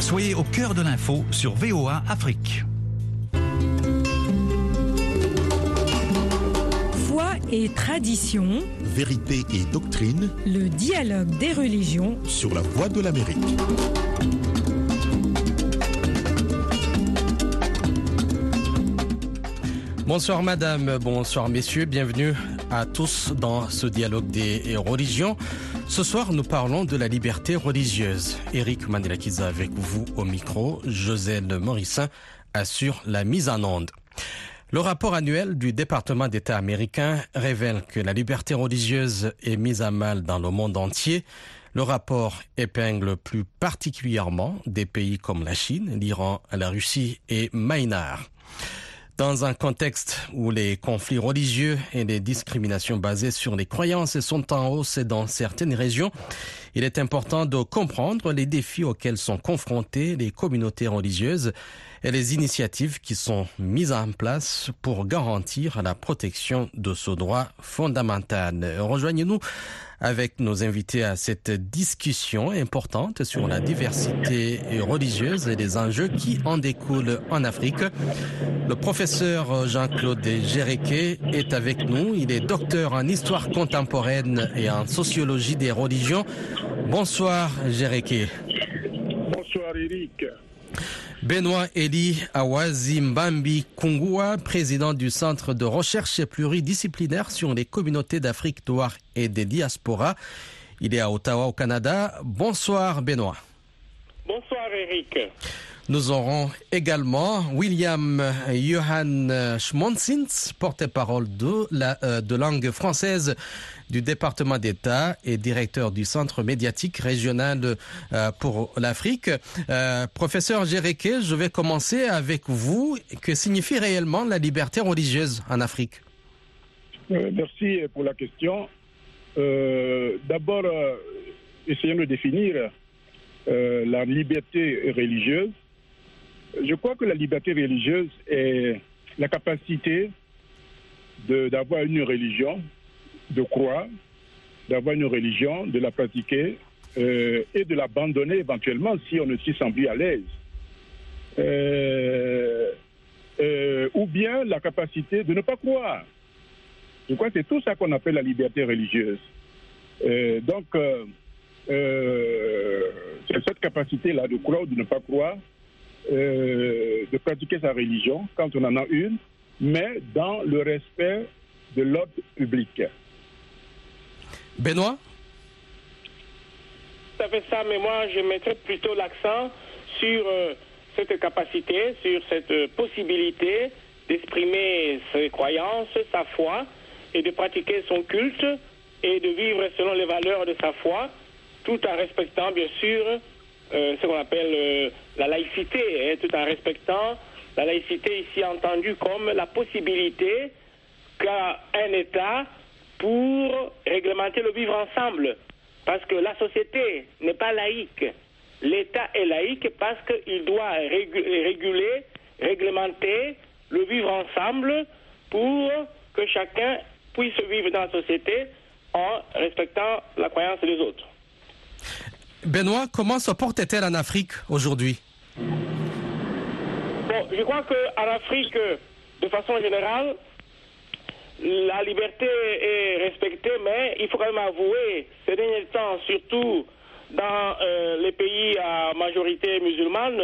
Soyez au cœur de l'info sur VOA Afrique. Foi et tradition, Vérité et doctrine le dialogue des religions. sur la voie de l'Amérique. Bonsoir madame, bonsoir messieurs, bienvenue à tous dans ce dialogue des religions. Ce soir, nous parlons de la liberté religieuse. Eric Mandelakiza avec vous au micro, Joselle Morissin assure la mise en onde. Le rapport annuel du département d'État américain révèle que la liberté religieuse est mise à mal dans le monde entier. Le rapport épingle plus particulièrement des pays comme la Chine, l'Iran, la Russie et Maïnar. Dans un contexte où les conflits religieux et les discriminations basées sur les croyances sont en hausse dans certaines régions, il est important de comprendre les défis auxquels sont confrontées les communautés religieuses et les initiatives qui sont mises en place pour garantir la protection de ce droit fondamental. Rejoignez-nous avec nos invités à cette discussion importante sur la diversité religieuse et les enjeux qui en découlent en Afrique. Le professeur Jean-Claude Géréquet est avec nous. Il est docteur en histoire contemporaine et en sociologie des religions. Bonsoir Géréquet. Bonsoir Eric. Benoît Eli Awazimbambi Kungua, président du Centre de recherche pluridisciplinaire sur les communautés d'Afrique noire et des diasporas. Il est à Ottawa au Canada. Bonsoir Benoît. Bonsoir Eric. Nous aurons également William Johan Schmonsins, porte-parole de la euh, de langue française du département d'État et directeur du Centre médiatique régional euh, pour l'Afrique. Euh, professeur Géréquet, je vais commencer avec vous. Que signifie réellement la liberté religieuse en Afrique? Merci pour la question. D'abord, essayons de définir la liberté religieuse. Je crois que la liberté religieuse est la capacité d'avoir une religion, de croire, d'avoir une religion, de la pratiquer euh, et de l'abandonner éventuellement si on ne s'y sent plus à l'aise. Euh, euh, ou bien la capacité de ne pas croire. Je crois que c'est tout ça qu'on appelle la liberté religieuse. Donc, c'est cette capacité-là de croire ou de ne pas croire, de pratiquer sa religion quand on en a une, mais dans le respect de l'ordre public. Benoît? Ça fait ça, mais moi, je mettrais plutôt l'accent sur euh, cette capacité, sur cette euh, possibilité d'exprimer ses croyances, sa foi, et de pratiquer son culte, et de vivre selon les valeurs de sa foi, tout en respectant, bien sûr, euh, ce qu'on appelle euh, la laïcité, hein, tout en respectant la laïcité ici entendue comme la possibilité qu'a un État pour réglementer le vivre ensemble. Parce que la société n'est pas laïque. L'État est laïque parce qu'il doit régu- réguler, réglementer le vivre ensemble pour que chacun puisse vivre dans la société en respectant la croyance des autres. Benoît, comment se porte-t-elle en Afrique aujourd'hui? Bon, je crois qu'en Afrique, de façon générale, la liberté est respectée, mais il faut quand même avouer, ces derniers temps, surtout dans euh, les pays à majorité musulmane,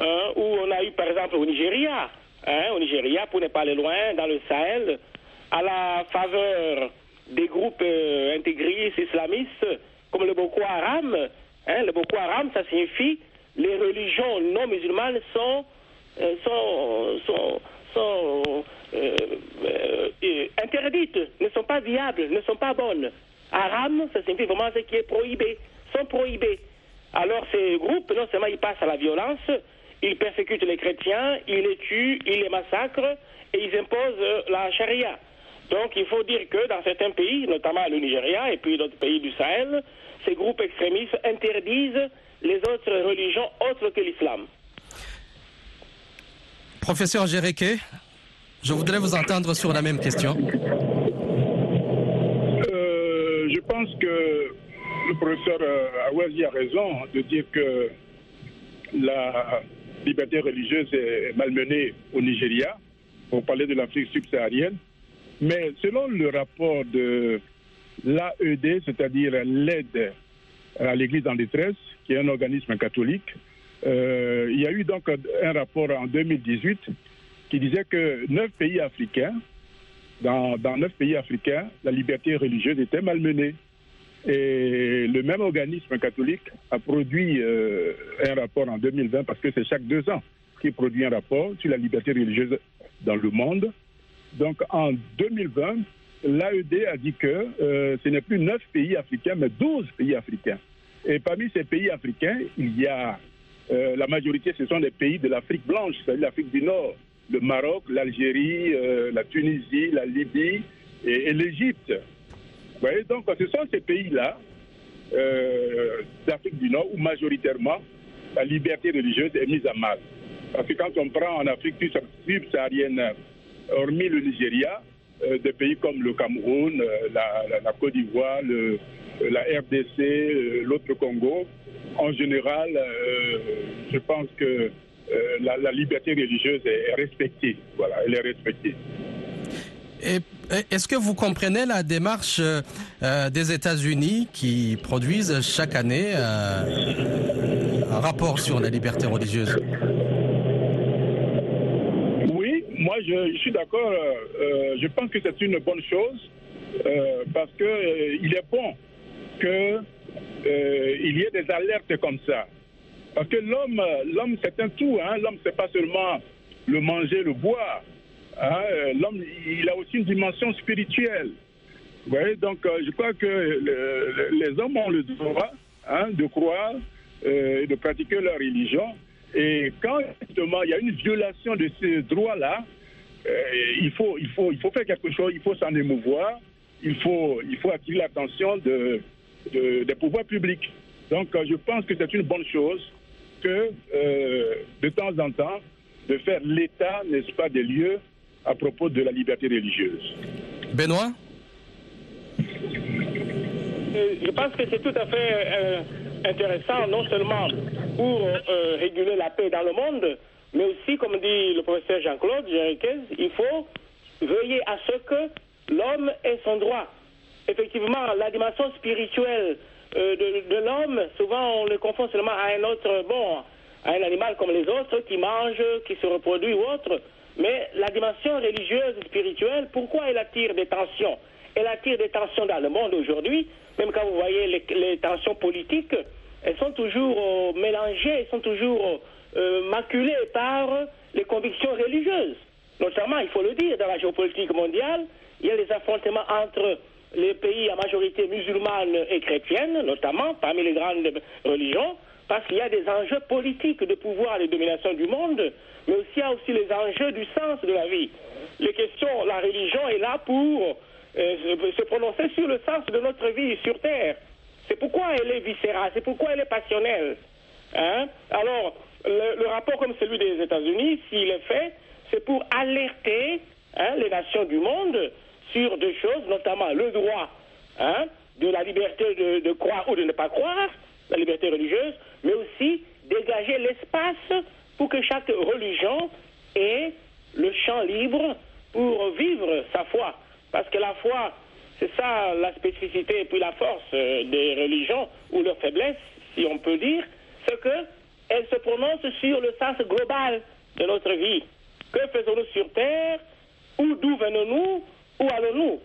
hein, où on a eu par exemple au Nigeria, hein, au Nigeria, pour ne pas aller loin, dans le Sahel, à la faveur des groupes euh, intégristes islamistes comme le Boko Haram. Hein, le Boko ça signifie les religions non musulmanes sont, euh, euh, euh, interdites, ne sont pas viables, ne sont pas bonnes. Haram, ça signifie vraiment ce qui est prohibé, sont prohibés. Alors ces groupes, non seulement ils passent à la violence, ils persécutent les chrétiens, ils les tuent, ils les massacrent et ils imposent la charia. Donc il faut dire que dans certains pays, notamment le Nigeria et puis d'autres pays du Sahel, ces groupes extrémistes interdisent les autres religions autres que l'islam. Professeur Géréquet, je voudrais vous entendre sur la même question. Euh, je pense que le professeur euh, Awazi a raison de dire que la liberté religieuse est malmenée au Nigeria, pour parler de l'Afrique subsaharienne. Mais selon le rapport de l'AED, c'est-à-dire l'aide à l'Église en détresse, qui est un organisme catholique, euh, il y a eu donc un rapport en 2018 qui disait que neuf pays africains, dans, neuf pays africains, la liberté religieuse était malmenée. Et le même organisme catholique a produit euh, un rapport en 2020, parce que c'est chaque deux ans qu'il produit un rapport sur la liberté religieuse dans le monde. Donc en 2020, l'AED a dit que euh, ce n'est plus neuf pays africains, mais 12 pays africains. Et parmi ces pays africains, il y a euh, la majorité, ce sont des pays de l'Afrique blanche, c'est-à-dire l'Afrique du Nord, le Maroc, l'Algérie, euh, la Tunisie, la Libye et, et l'Égypte. Vous donc ce sont ces pays-là d'Afrique du Nord où majoritairement la liberté religieuse est mise à mal. Parce que quand on prend en Afrique subsaharienne, hormis le Nigeria, euh, des pays comme le Cameroun, euh, la, Côte d'Ivoire, la RDC, euh, l'autre Congo, en général, je pense que la, liberté religieuse est respectée. Voilà, elle est respectée. Est-ce que vous comprenez la démarche des États-Unis qui produisent chaque année un rapport sur la liberté religieuse Oui, moi je, suis d'accord. Euh, je pense que c'est une bonne chose parce que il est bon que il y ait des alertes comme ça. Parce que l'homme, l'homme c'est un tout. Hein? L'homme c'est pas seulement le manger, le boire. Hein, L'homme, il a aussi une dimension spirituelle. Vous voyez, donc euh, je crois que le, les hommes ont le droit hein, de croire euh, et de pratiquer leur religion. Et quand justement il y a une violation de ces droits-là, euh, il, faut, il, faut, il faut faire quelque chose, il faut s'en émouvoir, il faut, il faut attirer l'attention de, de, des pouvoirs publics. Donc je pense que c'est une bonne chose que de temps en temps, de faire l'état, n'est-ce pas, des lieux à propos de la liberté religieuse. Benoît? Je pense que c'est tout à fait euh, intéressant, non seulement pour euh, réguler la paix dans le monde, mais aussi, comme dit le professeur Jean-Claude il faut veiller à ce que l'homme ait son droit. Effectivement, la dimension spirituelle euh, de, l'homme, souvent on le confond seulement à un autre, bon, à un animal comme les autres qui mange, qui se reproduit ou autre. Mais la dimension religieuse et spirituelle, pourquoi elle attire des tensions? Elle attire des tensions dans le monde aujourd'hui. Même quand vous voyez les, tensions politiques, elles sont toujours euh, mélangées, elles sont toujours euh, maculées par les convictions religieuses. Notamment, il faut le dire, dans la géopolitique mondiale, il y a des affrontements entre les pays à majorité musulmane et chrétienne, notamment parmi les grandes religions, parce qu'il y a des enjeux politiques de pouvoir et de domination du monde, mais aussi il y a aussi les enjeux du sens de la vie. Les la religion est là pour euh, se prononcer sur le sens de notre vie sur Terre. C'est pourquoi elle est viscérale, c'est pourquoi elle est passionnelle. Hein? Alors, le, rapport comme celui des États-Unis, s'il est fait, c'est pour alerter hein, les nations du monde sur deux choses, notamment le droit hein, de la liberté de, de croire ou de ne pas croire, la liberté religieuse, mais aussi dégager l'espace pour que chaque religion ait le champ libre pour vivre sa foi. Parce que la foi, c'est ça la spécificité et puis la force des religions, ou leur faiblesse, si on peut dire, c'est qu'elles se prononcent sur le sens global de notre vie. Que faisons-nous sur Terre? Où d'où venons-nous? Où allons-nous?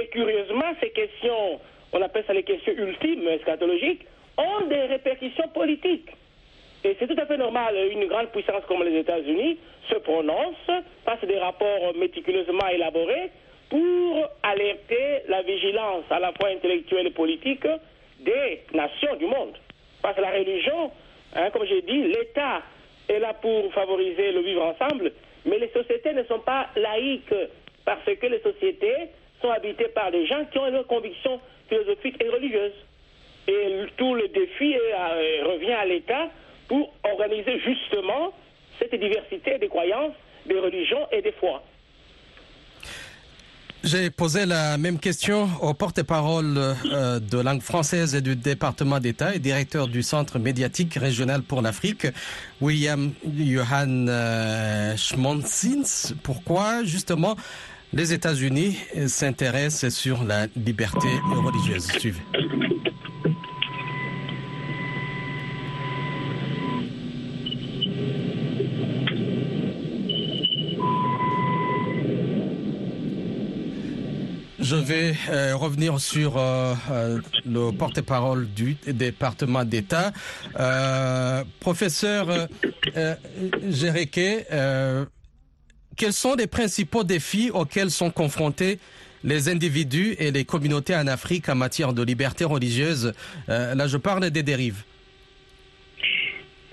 Et curieusement, ces questions, on appelle ça les questions ultimes, eschatologiques, ont des répercussions politiques. Et c'est tout à fait normal, une grande puissance comme les États-Unis se prononce, passe des rapports méticuleusement élaborés pour alerter la vigilance à la fois intellectuelle et politique des nations du monde. Parce que la religion, hein, comme j'ai dit, l'État est là pour favoriser le vivre ensemble, mais les sociétés ne sont pas laïques parce que les sociétés sont habitées par des gens qui ont une conviction philosophique et religieuse. Et tout le défi est, revient à l'État pour organiser justement cette diversité des croyances, des religions et des foi. J'ai posé la même question au porte-parole euh, de langue française et du département d'État et directeur du Centre médiatique régional pour l'Afrique, William Johan euh, Schmonzins. Pourquoi justement les États-Unis s'intéressent sur la liberté religieuse? Suivez. Je vais euh, revenir sur euh, euh, le porte-parole du département d'État. professeur Jéreke, quels sont les principaux défis auxquels sont confrontés les individus et les communautés en Afrique en matière de liberté religieuse? Là, je parle des dérives.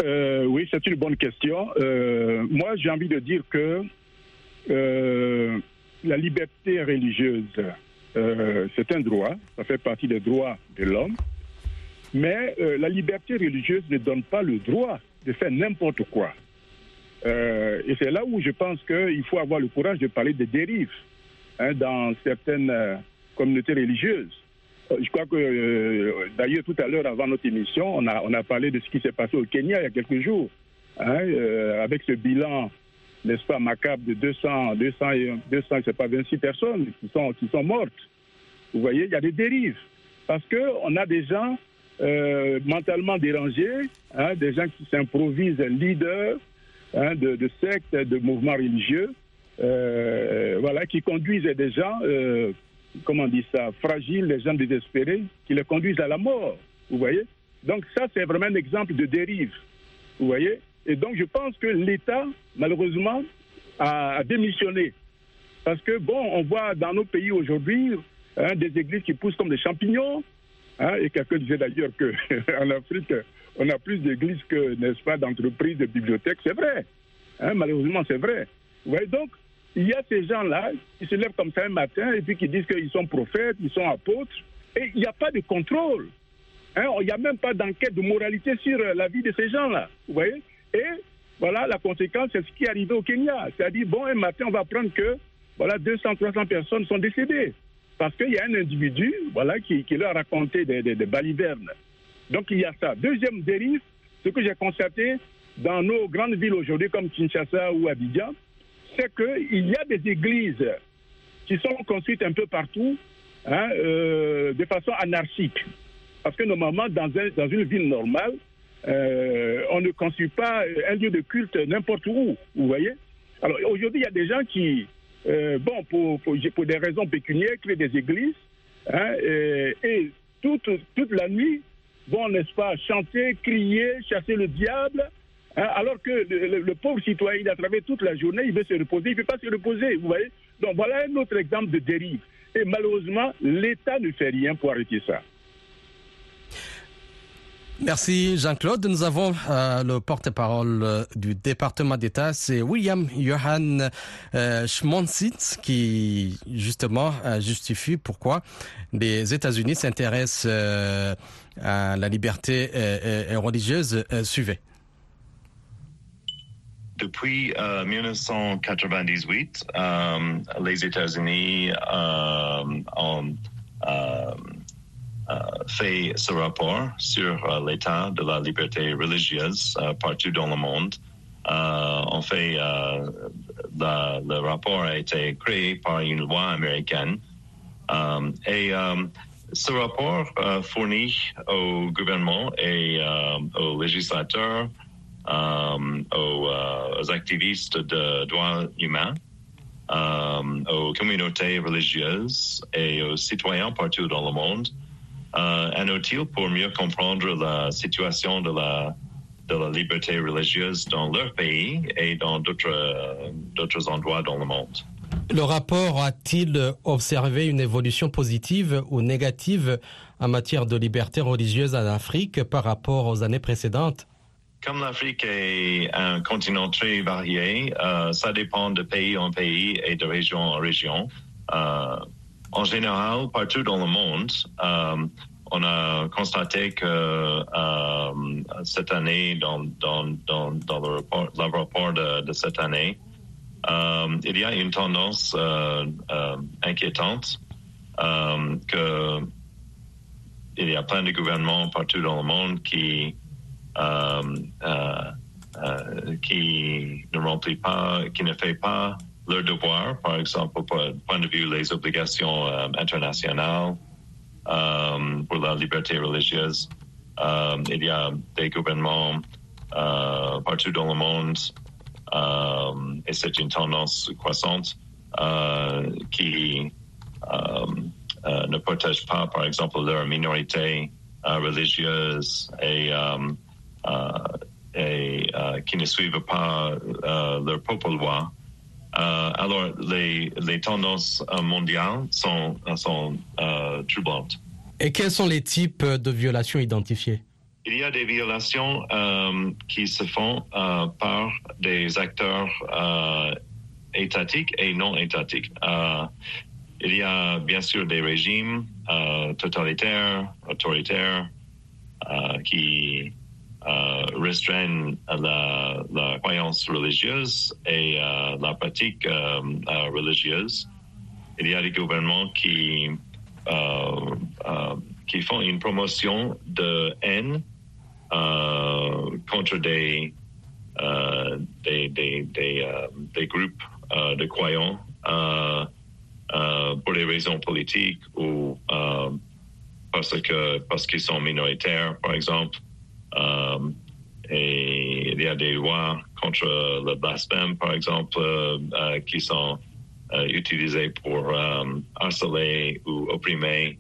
oui, c'est une bonne question. moi, j'ai envie de dire que la liberté religieuse, euh, c'est un droit, ça fait partie des droits de l'homme, mais euh, la liberté religieuse ne donne pas le droit de faire n'importe quoi. Euh, et c'est là où je pense qu'il faut avoir le courage de parler des dérives hein, dans certaines communautés religieuses. Je crois que, d'ailleurs, tout à l'heure, avant notre émission, on a, parlé de ce qui s'est passé au Kenya il y a quelques jours, hein, avec ce bilan n'est-ce pas, macabre de 200, 200, 200 c'est pas 26 personnes qui sont, qui sont mortes. Vous voyez, il y a des dérives. Parce qu'on a des gens euh, mentalement dérangés, hein, des gens qui s'improvisent leaders hein, de, sectes, de mouvements religieux, euh, voilà, qui conduisent des gens, euh, comment on dit ça, fragiles, des gens désespérés, qui les conduisent à la mort. Vous voyez? Donc ça, c'est vraiment un exemple de dérive. Vous voyez? Et donc, je pense que l'État, malheureusement, a, démissionné. Parce que, bon, on voit dans nos pays aujourd'hui hein, des églises qui poussent comme des champignons. Hein, et quelqu'un disait d'ailleurs qu'en Afrique, on a plus d'églises que, n'est-ce pas, d'entreprises, de bibliothèques. C'est vrai. Hein, malheureusement, c'est vrai. Vous voyez, donc, il y a ces gens-là qui se lèvent comme ça un matin et puis qui disent qu'ils sont prophètes, ils sont apôtres. Et il n'y a pas de contrôle. Il n'y a même pas d'enquête de moralité sur la vie de ces gens-là. Vous voyez? Et voilà, la conséquence, c'est ce qui est arrivé au Kenya. C'est-à-dire, bon, un matin, on va apprendre que voilà, 200, 300 personnes sont décédées. Parce qu'il y a un individu voilà, qui, leur a raconté des, des, balivernes. Donc, il y a ça. Deuxième dérive, ce que j'ai constaté dans nos grandes villes aujourd'hui, comme Kinshasa ou Abidjan, c'est qu'il y a des églises qui sont construites un peu partout hein, euh, de façon anarchique. Parce que normalement, dans, dans une ville normale, euh, on ne construit pas un lieu de culte n'importe où, vous voyez Alors aujourd'hui, il y a des gens qui, euh, bon, pour, pour, des raisons pécuniaires, créent des églises, hein, et, toute, toute la nuit, vont, n'est-ce pas, chanter, crier, chasser le diable, hein, alors que le, pauvre citoyen, il a travaillé toute la journée, il veut se reposer, il ne peut pas se reposer, vous voyez Donc voilà un autre exemple de dérive. Et malheureusement, l'État ne fait rien pour arrêter ça. Merci Jean-Claude. Nous avons euh, le porte-parole euh, du département d'État, c'est William Johan euh, qui justement euh, justifie pourquoi les États-Unis s'intéressent à la liberté religieuse. suivez. Depuis 1998, les États-Unis ont fait ce rapport sur euh, l'état de la liberté religieuse euh, partout dans le monde. en fait, le rapport a été créé par une loi américaine et ce rapport fournit au gouvernement et aux législateurs, aux, activistes de droits humains, aux communautés religieuses et aux citoyens partout dans le monde euh, un outil pour mieux comprendre la situation de la, de la liberté religieuse dans leur pays et dans d'autres endroits dans le monde. Le rapport a-t-il observé une évolution positive ou négative en matière de liberté religieuse en Afrique par rapport aux années précédentes? Comme l'Afrique est un continent très varié, euh, ça dépend de pays en pays et de région en région. Euh, en général, partout dans le monde, euh, on a constaté que euh, cette année, dans, dans, dans, le rapport, de, cette année, euh, il y a une tendance inquiétante que il y a plein de gouvernements partout dans le monde qui qui ne remplit pas, qui ne fait pas leur devoir, par exemple, point de vue les obligations internationales pour la liberté religieuse. il y a des gouvernements partout dans le monde euh, et c'est une tendance croissante euh, qui euh, ne protège pas, par exemple, leur minorité religieuse et, et qui ne suivent pas leur propre loi. Alors, les, les, tendances mondiales sont, sont troublantes. Et quels sont les types de violations identifiées? Il y a des violations euh, qui se font euh, par des acteurs euh, étatiques et non étatiques. il y a bien sûr des régimes totalitaires, autoritaires, qui restreignent la, croyance religieuse et la pratique religieuse. Il y a des gouvernements qui, qui font une promotion de haine euh, contre des, euh, des, des, euh, des, groupes de croyants pour des raisons politiques ou parce que parce qu'ils sont minoritaires, par exemple. Et il y a des lois contre le blasphème, par exemple, qui sont utilisées pour harceler ou opprimer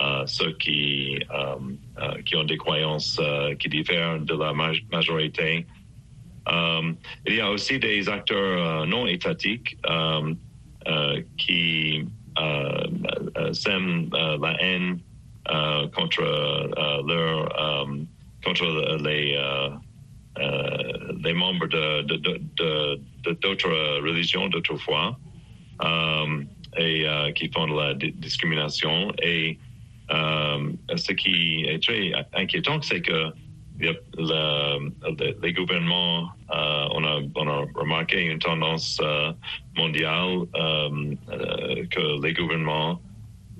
euh, ceux qui, euh, euh, qui ont des croyances qui diffèrent de la majorité. il y a aussi des acteurs non étatiques qui sèment la haine contre leur contre les les membres d'autres religions, d'autres foi, et qui font de la discrimination. Et euh, ce qui est très inquiétant, c'est que les gouvernements, euh, on, a, on, a, remarqué une tendance euh, mondiale que les gouvernements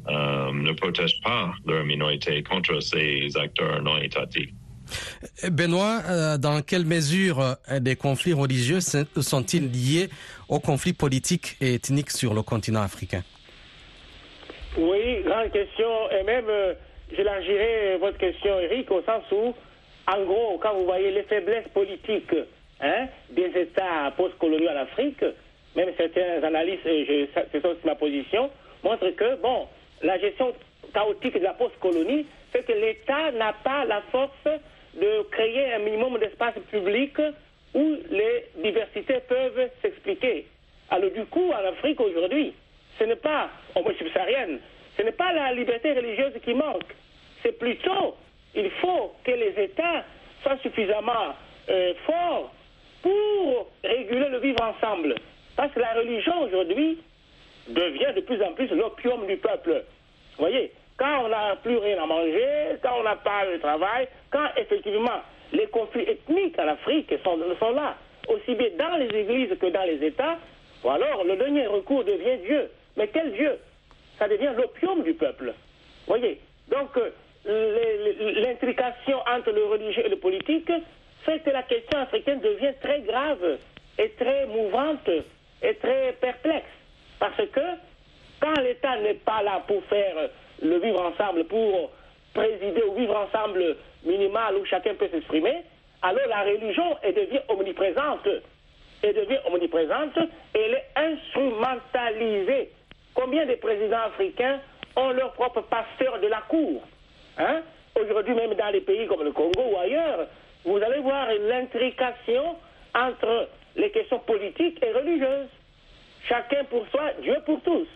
ne protègent pas leur minorité contre ces acteurs non étatiques. Benoît, dans quelle mesure des conflits religieux sont-ils liés aux conflits politiques et ethniques sur le continent africain? Oui, grande question. Et même, euh, j'élargirai votre question, Eric, au sens où, en gros, quand vous voyez les faiblesses politiques hein, des États post-coloniaux en Afrique, même certains analystes, c'est aussi ma position, montrent que, bon, la gestion chaotique de la post-colonie fait que l'État n'a pas la force de créer un minimum d'espace public où les diversités peuvent s'expliquer. Alors du coup, en Afrique aujourd'hui, ce n'est pas, au moins subsaharienne, ce n'est pas la liberté religieuse qui manque. C'est plutôt, il faut que les États soient suffisamment euh, forts pour réguler le vivre ensemble. Parce que la religion aujourd'hui devient de plus en plus l'opium du peuple. Vous voyez, quand on n'a plus rien à manger, quand on n'a pas de travail, quand effectivement les conflits ethniques en Afrique sont, là, aussi bien dans les églises que dans les États, ou alors le dernier recours devient Dieu. Mais quel Dieu? Ça devient l'opium du peuple. Voyez? Donc, euh, l'intrication entre le religieux et le politique fait que la question africaine devient très grave et très mouvante et très perplexe. Parce que quand l'État n'est pas là pour faire le vivre ensemble, pour présider au vivre ensemble minimal où chacun peut s'exprimer, alors la religion devient omniprésente. Elle devient omniprésente et elle est instrumentalisée Combien de présidents africains ont leur propre pasteur de la cour hein? Aujourd'hui, même dans les pays comme le Congo ou ailleurs, vous allez voir l'intrication entre les questions politiques et religieuses. Chacun pour soi, Dieu pour tous.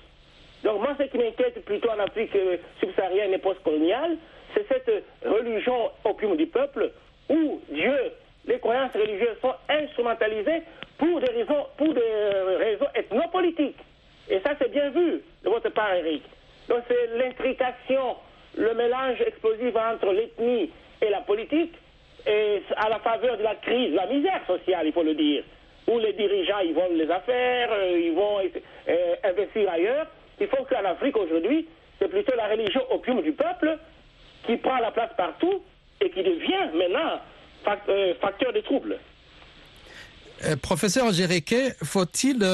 Donc moi, ce qui m'inquiète plutôt en Afrique subsaharienne et postcoloniale, c'est cette religion opium du peuple où Dieu, les croyances religieuses sont instrumentalisées pour des raisons, pour des raisons ethnopolitiques. Et ça, c'est bien vu de votre part, Eric. Donc, c'est l'intrication, le mélange explosif entre l'ethnie et la politique, et à la faveur de la crise, de la misère sociale, il faut le dire. où les dirigeants ils volent les affaires, euh, ils vont euh, investir ailleurs. Il faut qu'en Afrique aujourd'hui, c'est plutôt la religion opium du peuple qui prend la place partout et qui devient maintenant euh, facteur de troubles. professeur Géréquet, faut-il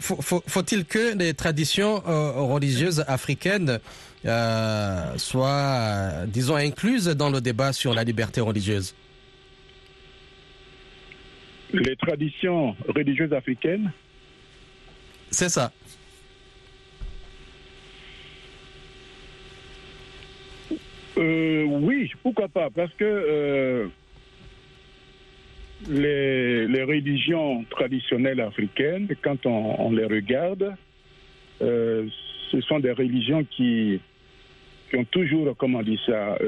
faut, faut-il que les traditions religieuses africaines soient, disons, incluses dans le débat sur la liberté religieuse? Les traditions religieuses africaines C'est ça. Euh, oui, pourquoi pas Parce que euh, les, religions traditionnelles africaines, quand on, les regarde, euh, ce sont des religions qui, qui ont toujours, comment dit ça,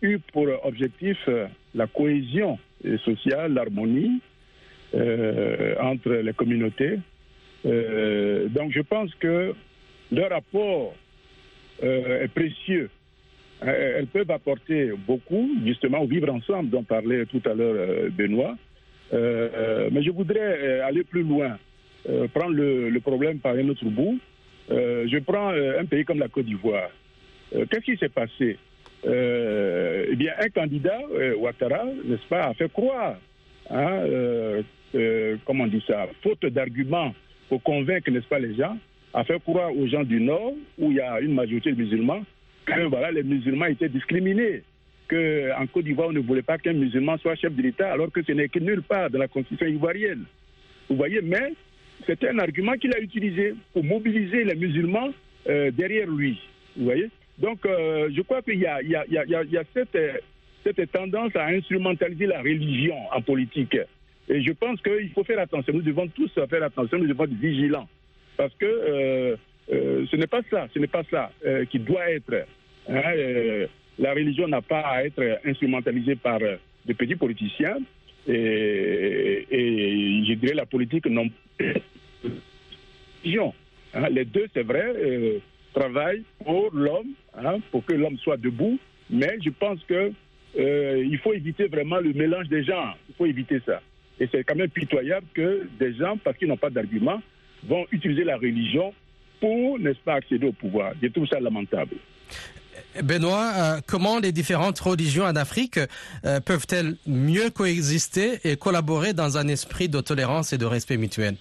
eu pour objectif la cohésion sociale, l'harmonie, entre les communautés. Euh, donc je pense que leur rapport euh, est précieux. Elles peuvent apporter beaucoup, justement, au vivre ensemble dont parlait tout à l'heure Benoît. mais je voudrais aller plus loin, prendre le, problème par un autre bout. je prends un pays comme la Côte d'Ivoire. Qu'est-ce qui s'est passé? Eh bien, un candidat, Ouattara, n'est-ce pas, a fait croire hein, euh, comment on dit ça, faute d'arguments convaincre, n'est-ce pas, les gens, a fait croire aux gens du Nord, où il y a une majorité de musulmans, que voilà, les musulmans étaient discriminés, qu'en Côte d'Ivoire, on ne voulait pas qu'un musulman soit chef de l'État, alors que ce n'est que nulle part dans la constitution ivoirienne. Vous voyez, mais c'était un argument qu'il a utilisé pour mobiliser les musulmans euh, derrière lui. Vous voyez? Donc, euh, je crois qu'il y y a, cette tendance à instrumentaliser la religion en politique. Et je pense qu'il faut faire attention. Nous devons tous faire attention, nous devons être vigilants. Parce que euh, euh, ce n'est pas ça, ce n'est pas ça euh, qui doit être. Hein, la religion n'a pas à être instrumentalisée par des petits politiciens. Et, je dirais la politique non. Hein, les deux, c'est vrai, travaillent pour l'homme, hein, pour que l'homme soit debout. Mais je pense que il faut éviter vraiment le mélange des genres. Il faut éviter ça. Et c'est quand même pitoyable que des gens, parce qu'ils n'ont pas d'argument, vont utiliser la religion pour, n'est-ce pas, accéder au pouvoir. Je trouve ça lamentable. Benoît, euh, comment les différentes religions en Afrique euh, peuvent-elles mieux coexister et collaborer dans un esprit de tolérance et de respect mutuel?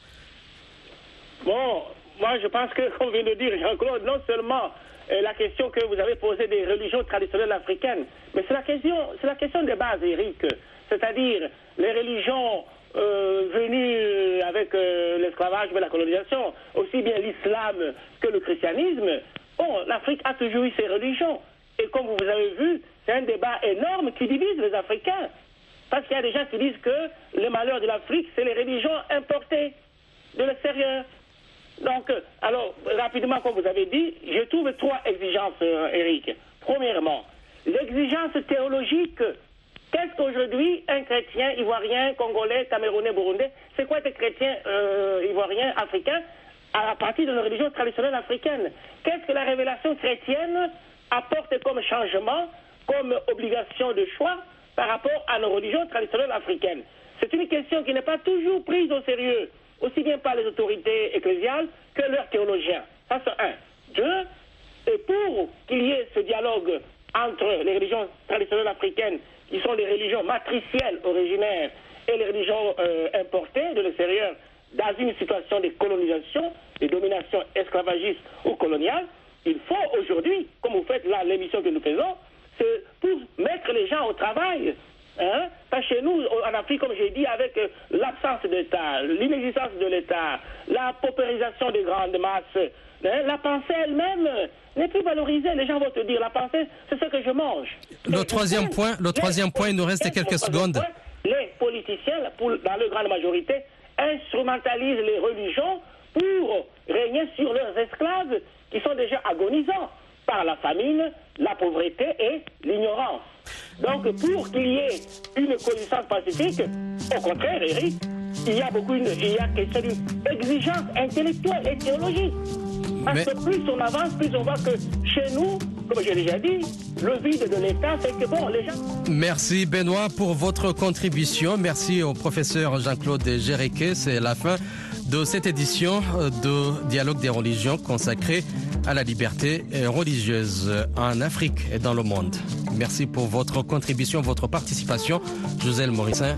Bon, moi je pense que, comme vient de dire Jean-Claude, non seulement la question que vous avez posée des religions traditionnelles africaines, mais c'est la question, c'est la question Eric c'est-à-dire les religions euh, venues avec euh, l'esclavage et la colonisation, aussi bien l'islam que le christianisme, l'Afrique a toujours eu ses religions. Et comme vous avez vu, c'est un débat énorme qui divise les Africains. Parce qu'il y a des gens qui disent que le malheur de l'Afrique, c'est les religions importées de l'extérieur. Donc, alors, rapidement, comme vous avez dit, je trouve trois exigences, Eric. Euh, Premièrement, l'exigence théologique Qu'est-ce qu'aujourd'hui un chrétien ivoirien, congolais, camerounais, burundais, c'est quoi être chrétien euh, ivoirien, africain, à partir de la religion traditionnelle africaine Qu'est-ce que la révélation chrétienne apporte comme changement, comme obligation de choix par rapport à nos religions traditionnelles africaines? C'est une question qui n'est pas toujours prise au sérieux, aussi bien par les autorités ecclésiales que leurs théologiens. Ça, c'est un. Deux, et pour qu'il y ait ce dialogue entre les religions traditionnelles africaines qui sont les religions matricielles originaires et les religions euh, importées de l'extérieur dans une situation de colonisation, de domination esclavagiste ou coloniale, il faut aujourd'hui, comme vous faites là l'émission que nous faisons, c'est pour mettre les gens au travail. Hein? Parce chez nous, en Afrique, comme j'ai dit, avec euh, l'absence d'État, l'inexistence de l'État, la paupérisation des grandes masses, hein, la pensée elle-même n'est plus valorisée. Les gens vont te dire, la pensée, c'est ce que je mange. Le troisième point, le troisième point, il nous reste quelques secondes. les politiciens, dans leur grande majorité, instrumentalisent les religions pour régner sur leurs esclaves qui sont déjà agonisants par la famine, la pauvreté et l'ignorance. Donc, pour qu'il y ait une coexistence pacifique, au contraire, Eric, il y a beaucoup, une, il y a question d'une exigence intellectuelle et théologique. Parce que plus on avance, plus on voit que chez nous, comme j'ai déjà dit, le vide de l'État fait que, bon, les gens... Merci Benoît pour votre contribution. Merci au professeur Jean-Claude Géréquet. C'est la fin de cette édition de Dialogue des religions consacrée à la liberté religieuse en Afrique et dans le monde. Merci pour votre contribution, votre participation. Joselle Morissin.